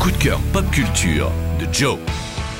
coup de cœur pop culture de Joe.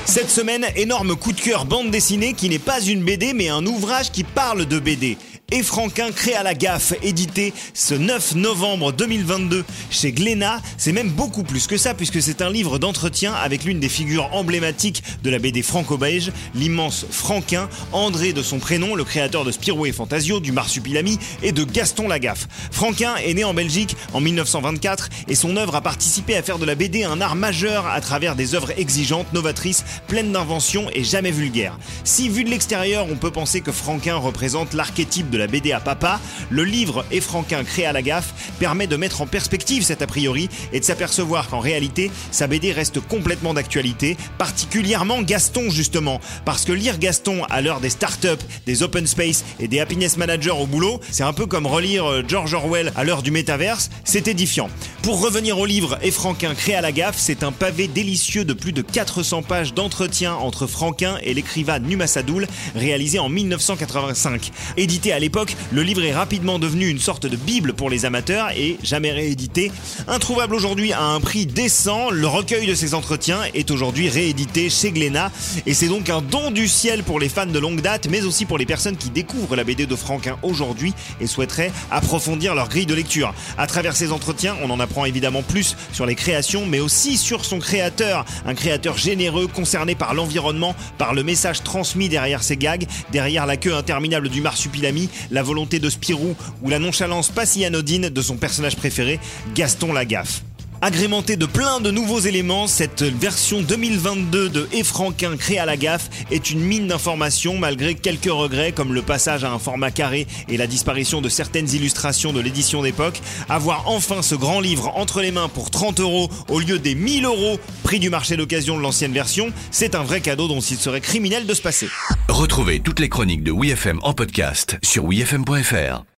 Cette semaine, énorme coup de cœur bande dessinée qui n'est pas une BD mais un ouvrage qui parle de BD et Franquin crée à la gaffe, édité ce 9 novembre 2022 chez Glénat. C'est même beaucoup plus que ça puisque c'est un livre d'entretien avec l'une des figures emblématiques de la BD franco-belge, l'immense Franquin, André de son prénom, le créateur de Spirou et Fantasio, du Marsupilami et de Gaston Lagaffe. Franquin est né en Belgique en 1924 et son œuvre a participé à faire de la BD un art majeur à travers des œuvres exigeantes, novatrices, pleines d'inventions et jamais vulgaires. Si vu de l'extérieur on peut penser que Franquin représente l'archétype de de la BD à papa, le livre Franquin créé à la gaffe permet de mettre en perspective cet a priori et de s'apercevoir qu'en réalité, sa BD reste complètement d'actualité, particulièrement Gaston justement, parce que lire Gaston à l'heure des startups, des open space et des happiness managers au boulot, c'est un peu comme relire euh, George Orwell à l'heure du métaverse, c'est édifiant. Pour revenir au livre Franquin créé à la gaffe, c'est un pavé délicieux de plus de 400 pages d'entretien entre Franquin et l'écrivain Numa Sadoul, réalisé en 1985. Édité à l'époque, le livre est rapidement devenu une sorte de bible pour les amateurs et jamais réédité. Introuvable aujourd'hui à un prix décent, le recueil de ces entretiens est aujourd'hui réédité chez Glénat et c'est donc un don du ciel pour les fans de longue date mais aussi pour les personnes qui découvrent la BD de Franquin aujourd'hui et souhaiteraient approfondir leur grille de lecture. À travers ces entretiens, on en apprend évidemment plus sur les créations mais aussi sur son créateur, un créateur généreux concerné par l'environnement, par le message transmis derrière ses gags, derrière la queue interminable du marsupilami la volonté de Spirou ou la nonchalance pas si anodine de son personnage préféré, Gaston Lagaffe. Agrémenté de plein de nouveaux éléments, cette version 2022 de Efranquin créé à la gaffe est une mine d'informations malgré quelques regrets comme le passage à un format carré et la disparition de certaines illustrations de l'édition d'époque. Avoir enfin ce grand livre entre les mains pour 30 euros au lieu des 1000 euros prix du marché d'occasion de l'ancienne version, c'est un vrai cadeau dont il serait criminel de se passer. Retrouvez toutes les chroniques de WeFM en podcast sur wefm.fr.